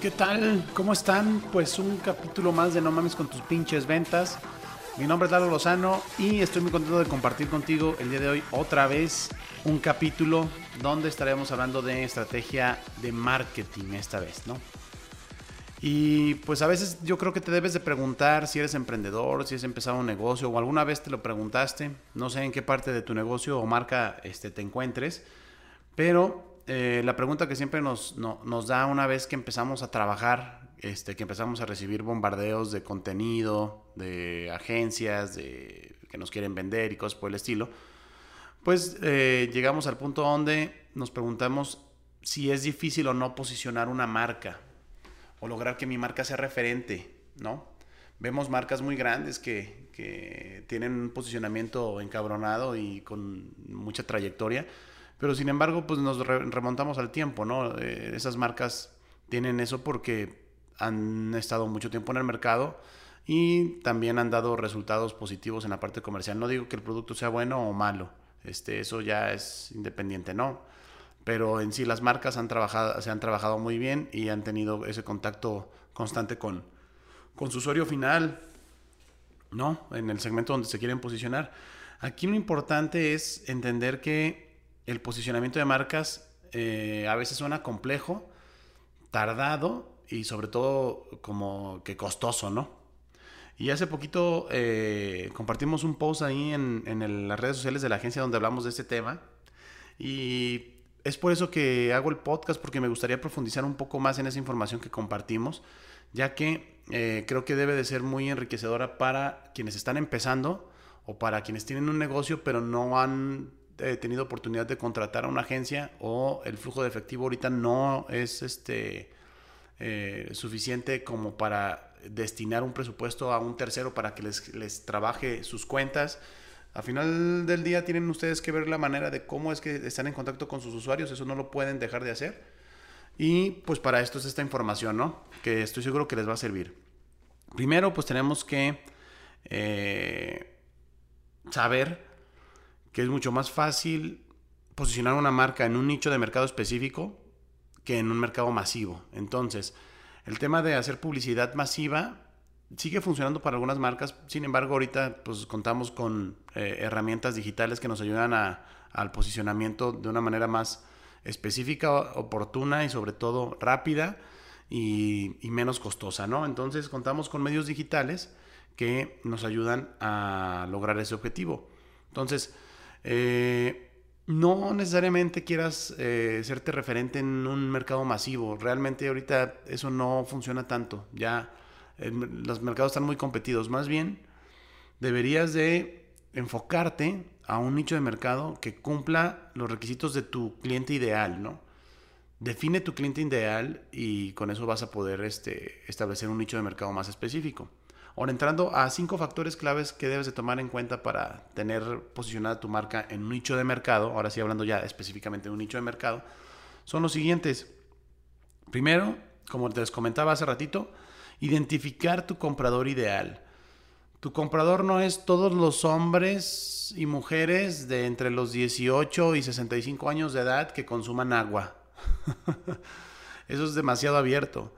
¿Qué tal? ¿Cómo están? Pues un capítulo más de No mames con tus pinches ventas. Mi nombre es Lalo Lozano y estoy muy contento de compartir contigo el día de hoy otra vez un capítulo donde estaremos hablando de estrategia de marketing esta vez, ¿no? Y pues a veces yo creo que te debes de preguntar si eres emprendedor, si has empezado un negocio o alguna vez te lo preguntaste, no sé en qué parte de tu negocio o marca este, te encuentres, pero eh, la pregunta que siempre nos, nos da una vez que empezamos a trabajar, este, que empezamos a recibir bombardeos de contenido, de agencias, de que nos quieren vender y cosas por el estilo, pues eh, llegamos al punto donde nos preguntamos si es difícil o no posicionar una marca o lograr que mi marca sea referente, ¿no? Vemos marcas muy grandes que, que tienen un posicionamiento encabronado y con mucha trayectoria, pero sin embargo, pues nos remontamos al tiempo, ¿no? Eh, esas marcas tienen eso porque han estado mucho tiempo en el mercado y también han dado resultados positivos en la parte comercial. No digo que el producto sea bueno o malo, este, eso ya es independiente, ¿no? pero en sí las marcas han trabajado, se han trabajado muy bien y han tenido ese contacto constante con, con su usuario final, ¿no? En el segmento donde se quieren posicionar. Aquí lo importante es entender que el posicionamiento de marcas eh, a veces suena complejo, tardado y sobre todo como que costoso, ¿no? Y hace poquito eh, compartimos un post ahí en, las redes sociales de la agencia donde hablamos de este tema. Y es por eso que hago el podcast, porque me gustaría profundizar un poco más en esa información que compartimos, ya que eh, creo que debe de ser muy enriquecedora para quienes están empezando o para quienes tienen un negocio pero no han eh, tenido oportunidad de contratar a una agencia o el flujo de efectivo ahorita no es este eh, suficiente como para destinar un presupuesto a un tercero para que les, les trabaje sus cuentas a final del día tienen ustedes que ver la manera de cómo es que están en contacto con sus usuarios, eso no lo pueden dejar de hacer. Y pues para esto es esta información, ¿no? Que estoy seguro que les va a servir. Primero, pues tenemos que eh, saber que es mucho más fácil posicionar una marca en un nicho de mercado específico que en un mercado masivo. Entonces, el tema de hacer publicidad masiva sigue funcionando para algunas marcas, sin embargo ahorita pues contamos con eh, herramientas digitales que nos ayudan a, al posicionamiento de una manera más específica, oportuna y sobre todo rápida y, menos costosa, ¿no? Entonces contamos con medios digitales que nos ayudan a lograr ese objetivo. Entonces, eh, no necesariamente quieras eh, serte referente en un mercado masivo. Realmente ahorita eso no funciona tanto. Ya los mercados están muy competidos. Más bien, deberías de enfocarte a un nicho de mercado que cumpla los requisitos de tu cliente ideal, ¿no? Define tu cliente ideal y con eso vas a poder este, establecer un nicho de mercado más específico. Ahora, entrando a cinco factores claves que debes de tomar en cuenta para tener posicionada tu marca en un nicho de mercado, ahora sí hablando ya específicamente de un nicho de mercado, son los siguientes. Primero, como te les comentaba hace ratito, identificar tu comprador ideal. Tu comprador no es todos los hombres y mujeres de entre los 18 y 65 años de edad que consuman agua. Eso es demasiado abierto.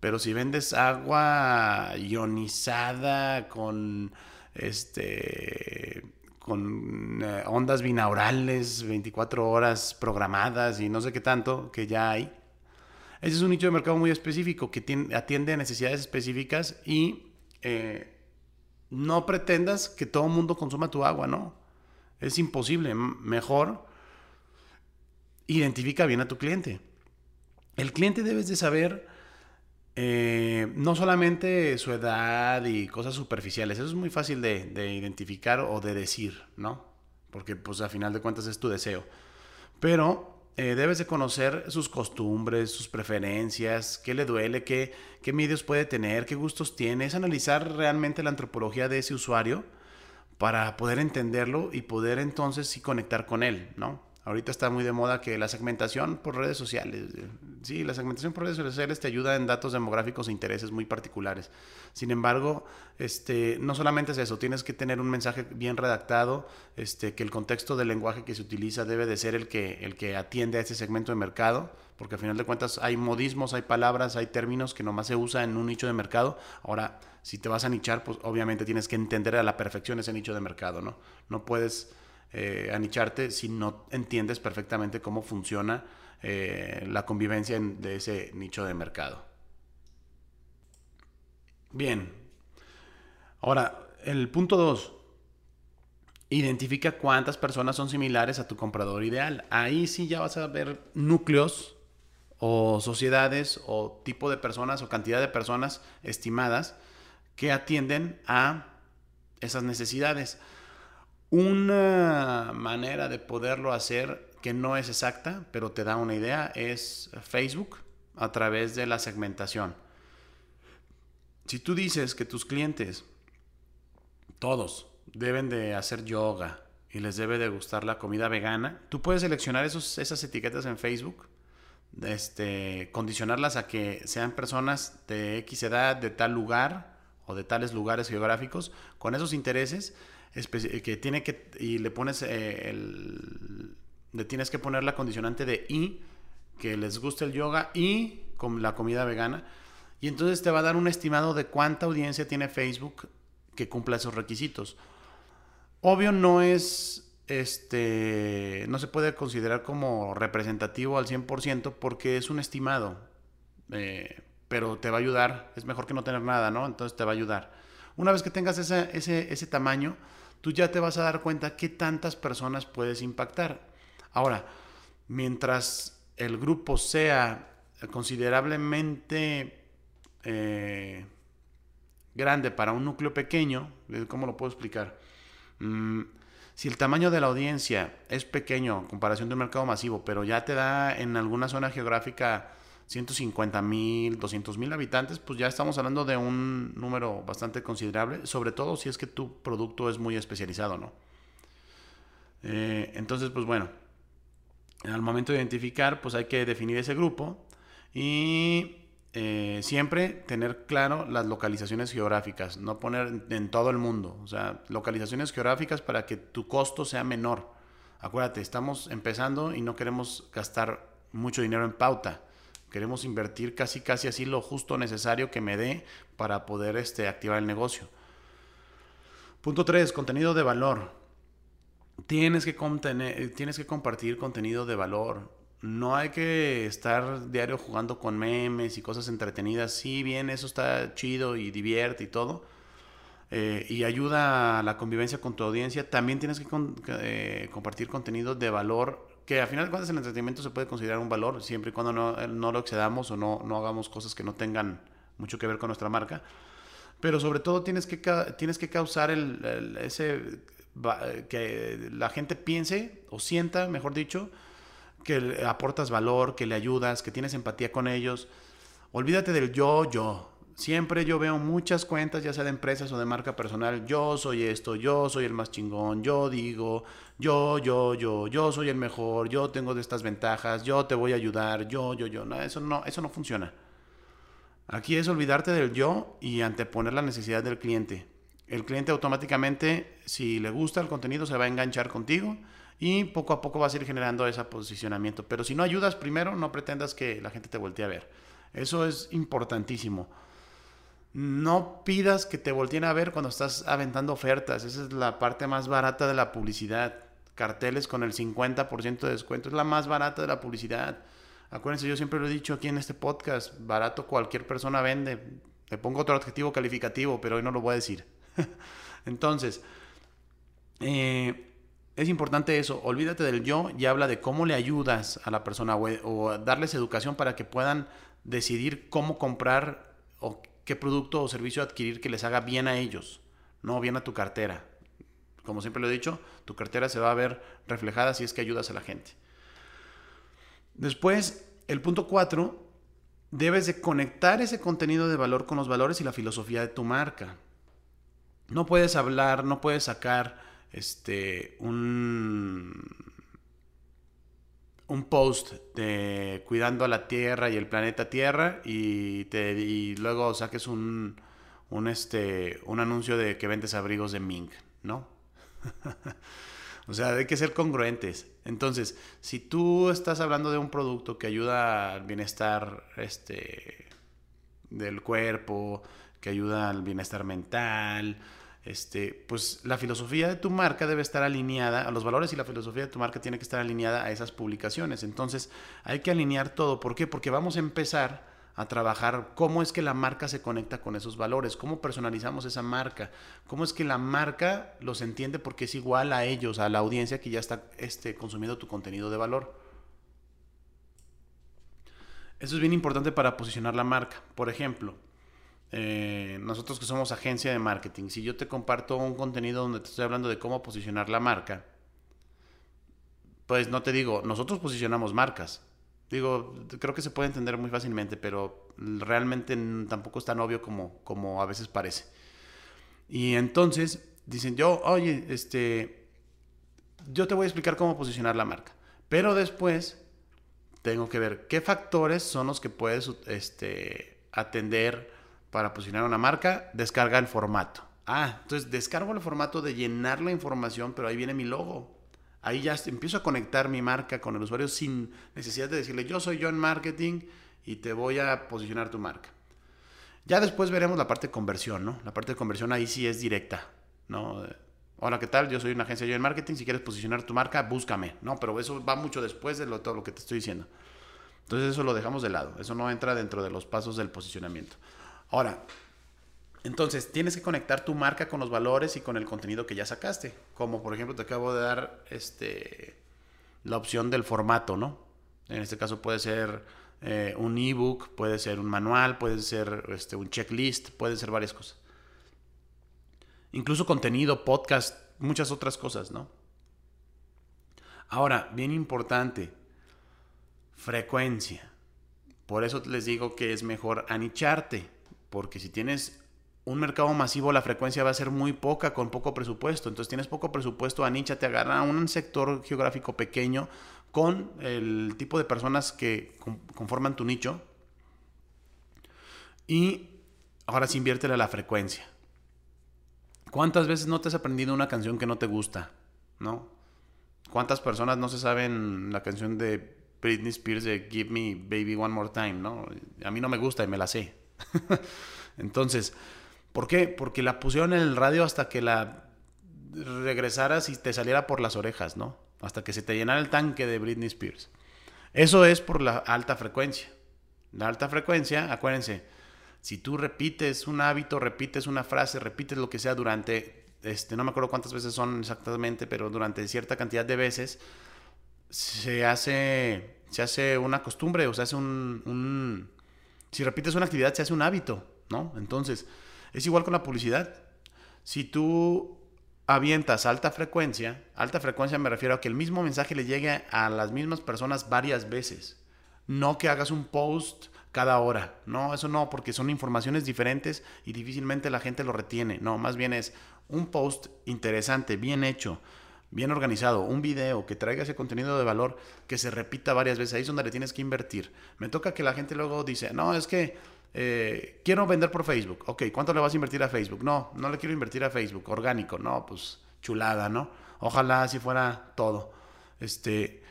Pero si vendes agua ionizada con este con eh, ondas binaurales 24 horas programadas y no sé qué tanto que ya hay, ese es un nicho de mercado muy específico que atiende a necesidades específicas y eh, no pretendas que todo el mundo consuma tu agua, ¿no? Es imposible. Mejor identifica bien a tu cliente. El cliente debes de saber eh, no solamente su edad y cosas superficiales, eso es muy fácil de, de, identificar o de decir, ¿no? Porque pues a final de cuentas es tu deseo. Pero eh, debes de conocer sus costumbres, sus preferencias, qué le duele, qué, qué medios puede tener, qué gustos tiene. Es analizar realmente la antropología de ese usuario para poder entenderlo y poder entonces sí conectar con él, ¿no? Ahorita está muy de moda que la segmentación por redes sociales, Sí, la segmentación por redes sociales te ayuda en datos demográficos e intereses muy particulares. Sin embargo, este, no solamente es eso, tienes que tener un mensaje bien redactado, este, que el contexto del lenguaje que se utiliza debe de ser el que, el que atiende a ese segmento de mercado, porque al final de cuentas hay modismos, hay palabras, hay términos que nomás se usa en un nicho de mercado. Ahora, si te vas a nichar, pues obviamente tienes que entender a la perfección ese nicho de mercado, ¿no? No puedes eh, anicharte si no entiendes perfectamente cómo funciona eh, la convivencia de ese nicho de mercado. Bien. Ahora, el punto 2. Identifica cuántas personas son similares a tu comprador ideal. Ahí sí ya vas a ver núcleos o sociedades o tipo de personas o cantidad de personas estimadas que atienden a esas necesidades. Una manera de poderlo hacer que no es exacta, pero te da una idea, es Facebook a través de la segmentación. Si tú dices que tus clientes, todos, deben de hacer yoga y les debe de gustar la comida vegana, tú puedes seleccionar esos, esas etiquetas en Facebook, este, condicionarlas a que sean personas de X edad, de tal lugar o de tales lugares geográficos, con esos intereses que tiene que, y le pones eh, el, le tienes que poner la condicionante de y, que les guste el yoga y con la comida vegana. Y entonces te va a dar un estimado de cuánta audiencia tiene Facebook que cumpla esos requisitos. Obvio no es, este, no se puede considerar como representativo al 100% porque es un estimado, eh, pero te va a ayudar. Es mejor que no tener nada, ¿no? Entonces te va a ayudar. Una vez que tengas ese, ese, ese tamaño, tú ya te vas a dar cuenta qué tantas personas puedes impactar. Ahora, mientras el grupo sea considerablemente eh, grande para un núcleo pequeño, ¿cómo lo puedo explicar? Mm, si el tamaño de la audiencia es pequeño en comparación de un mercado masivo, pero ya te da en alguna zona geográfica 150 mil, 200 mil habitantes, pues ya estamos hablando de un número bastante considerable, sobre todo si es que tu producto es muy especializado, ¿no? Eh, entonces, pues bueno, al momento de identificar, pues hay que definir ese grupo y eh, siempre tener claro las localizaciones geográficas, no poner en todo el mundo, o sea, localizaciones geográficas para que tu costo sea menor. Acuérdate, estamos empezando y no queremos gastar mucho dinero en pauta. Queremos invertir casi casi así lo justo necesario que me dé para poder este, activar el negocio. Punto 3, contenido de valor tienes que, tienes que compartir contenido de valor. No hay que estar diario jugando con memes y cosas entretenidas. Si bien, eso está chido y divierte y todo. Eh, y ayuda a la convivencia con tu audiencia. También tienes que eh, compartir contenido de valor. Que al final de cuentas el entretenimiento se puede considerar un valor siempre y cuando no, eh, no lo excedamos o no, no hagamos cosas que no tengan mucho que ver con nuestra marca pero sobre todo tienes que, tienes que causar el, ese que la gente piense o sienta, mejor dicho, que aportas valor, que le ayudas, que tienes empatía con ellos. Olvídate del yo, yo. Siempre yo veo muchas cuentas, ya sea de empresas o de marca personal. Yo soy esto, yo soy el más chingón, yo digo, yo, yo, yo, yo soy el mejor, yo tengo de estas ventajas, yo te voy a ayudar, yo, yo, yo. No, eso no, eso no funciona. Aquí es olvidarte del yo y anteponer la necesidad del cliente el cliente automáticamente, si le gusta el contenido, se va a enganchar contigo y poco a poco vas a ir generando ese posicionamiento. Pero si no ayudas primero, no pretendas que la gente te voltee a ver. Eso es importantísimo. No pidas que te volteen a ver cuando estás aventando ofertas. Esa es la parte más barata de la publicidad. Carteles con el 50% de descuento es la más barata de la publicidad. Acuérdense, yo siempre lo he dicho aquí en este podcast, barato cualquier persona vende. Le pongo otro adjetivo calificativo, pero hoy no lo voy a decir. Entonces, eh, es importante eso, olvídate del yo y habla de cómo le ayudas a la persona o, darles educación para que puedan decidir cómo comprar o qué producto o servicio adquirir que les haga bien a ellos, no bien a tu cartera. Como siempre lo he dicho, tu cartera se va a ver reflejada si es que ayudas a la gente. Después, el punto 4, debes de conectar ese contenido de valor con los valores y la filosofía de tu marca no puedes hablar, no puedes sacar este un un post de cuidando a la Tierra y el planeta Tierra y, te, y luego saques un, un, este, un anuncio de que vendes abrigos de Ming, ¿no? o sea, hay que ser congruentes. Entonces, si tú estás hablando de un producto que ayuda al bienestar este, del cuerpo, que ayuda al bienestar mental, este, pues la filosofía de tu marca debe estar alineada, a los valores y la filosofía de tu marca tiene que estar alineada a esas publicaciones. Entonces hay que alinear todo. ¿Por qué? Porque vamos a empezar a trabajar cómo es que la marca se conecta con esos valores, cómo personalizamos esa marca, cómo es que la marca los entiende porque es igual a ellos, a la audiencia que ya está este, consumiendo tu contenido de valor. Eso es bien importante para posicionar la marca. Por ejemplo, eh, nosotros que somos agencia de marketing, si yo te comparto un contenido donde te estoy hablando de cómo posicionar la marca, pues no te digo, nosotros posicionamos marcas. Digo, creo que se puede entender muy fácilmente, pero realmente tampoco es tan obvio como, como a veces parece. Y entonces dicen, yo, oye, este, yo te voy a explicar cómo posicionar la marca. Pero después tengo que ver qué factores son los que puedes este, atender para posicionar una marca, descarga el formato. Ah, entonces descargo el formato de llenar la información, pero ahí viene mi logo. Ahí ya empiezo a conectar mi marca con el usuario sin necesidad de decirle yo soy yo en marketing y te voy a posicionar tu marca. Ya después veremos la parte de conversión, ¿no? La parte de conversión ahí sí es directa, ¿no? Hola, ¿qué tal? Yo soy una agencia en marketing. Si quieres posicionar tu marca, búscame, ¿no? Pero eso va mucho después de lo, todo lo que te estoy diciendo. Entonces eso lo dejamos de lado. Eso no entra dentro de los pasos del posicionamiento. Ahora, entonces tienes que conectar tu marca con los valores y con el contenido que ya sacaste. Como por ejemplo te acabo de dar este, la opción del formato, ¿no? En este caso puede ser eh, un ebook, puede ser un manual, puede ser este, un checklist, puede ser varias cosas. Incluso contenido, podcast, muchas otras cosas, ¿no? Ahora, bien importante, frecuencia. Por eso les digo que es mejor anicharte porque si tienes un mercado masivo, la frecuencia va a ser muy poca con poco presupuesto. Entonces tienes poco presupuesto, a nicha, te agarra un sector geográfico pequeño con el tipo de personas que conforman tu nicho. Y ahora sí inviértele a la frecuencia. ¿Cuántas veces no te has aprendido una canción que no te gusta? ¿No? ¿Cuántas personas no se saben la canción de Britney Spears de Give Me Baby One More Time? ¿no? A mí no me gusta y me la sé. Entonces, ¿por qué? Porque la pusieron en el radio hasta que la regresaras y te saliera por las orejas, ¿no? Hasta que se te llenara el tanque de Britney Spears. Eso es por la alta frecuencia. La alta frecuencia, acuérdense, si tú repites un hábito, repites una frase, repites lo que sea durante, este, no me acuerdo cuántas veces son exactamente, pero durante cierta cantidad de veces, se hace, se hace una costumbre, o se hace un si repites una actividad, se hace un hábito, ¿no? Entonces, es igual con la publicidad. Si tú avientas alta frecuencia, alta frecuencia me refiero a que el mismo mensaje le llegue a las mismas personas varias veces. No que hagas un post cada hora. No, eso no, porque son informaciones diferentes y difícilmente la gente lo retiene. No, más bien es un post interesante, bien hecho, bien organizado, un video que traiga ese contenido de valor que se repita varias veces, ahí es donde le tienes que invertir. Me toca que la gente luego dice, no, es que eh, quiero vender por Facebook. Ok, ¿cuánto le vas a invertir a Facebook? No, no le quiero invertir a Facebook, orgánico, no, pues chulada, ¿no? Ojalá así fuera todo. Este,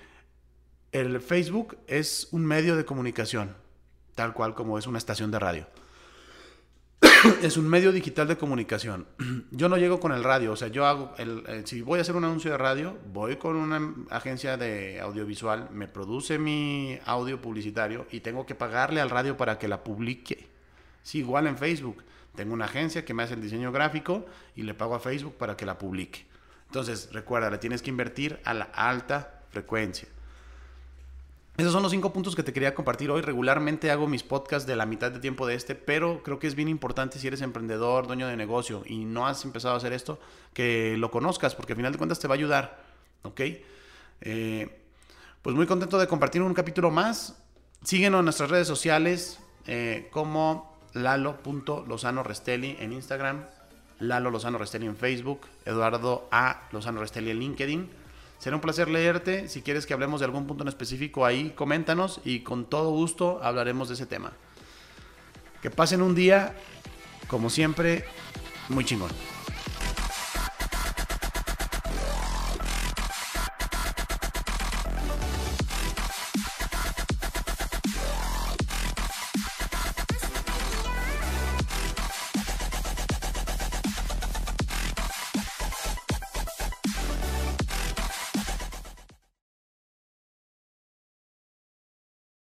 el Facebook es un medio de comunicación, tal cual como es una estación de radio. es un medio digital de comunicación. Yo no llego con el radio, o sea, yo hago, el, eh, si voy a hacer un anuncio de radio, voy con una agencia de audiovisual, me produce mi audio publicitario y tengo que pagarle al radio para que la publique. Sí, igual en Facebook. Tengo una agencia que me hace el diseño gráfico y le pago a Facebook para que la publique. Entonces, recuerda, le tienes que invertir a la alta frecuencia. Esos son los cinco puntos que te quería compartir hoy. Regularmente hago mis podcasts de la mitad de tiempo de este, pero creo que es bien importante si eres emprendedor, dueño de negocio y no has empezado a hacer esto, que lo conozcas, porque al final de cuentas te va a ayudar. ¿Ok? Eh, pues muy contento de compartir un capítulo más. Síguenos en nuestras redes sociales eh, como lalo.lozano Restelli en Instagram, Lalo Lozano Restelli en Facebook, Eduardo A. Lozano Restelli en LinkedIn. Será un placer leerte. Si quieres que hablemos de algún punto en específico ahí, coméntanos y con todo gusto hablaremos de ese tema. Que pasen un día, como siempre, muy chingón.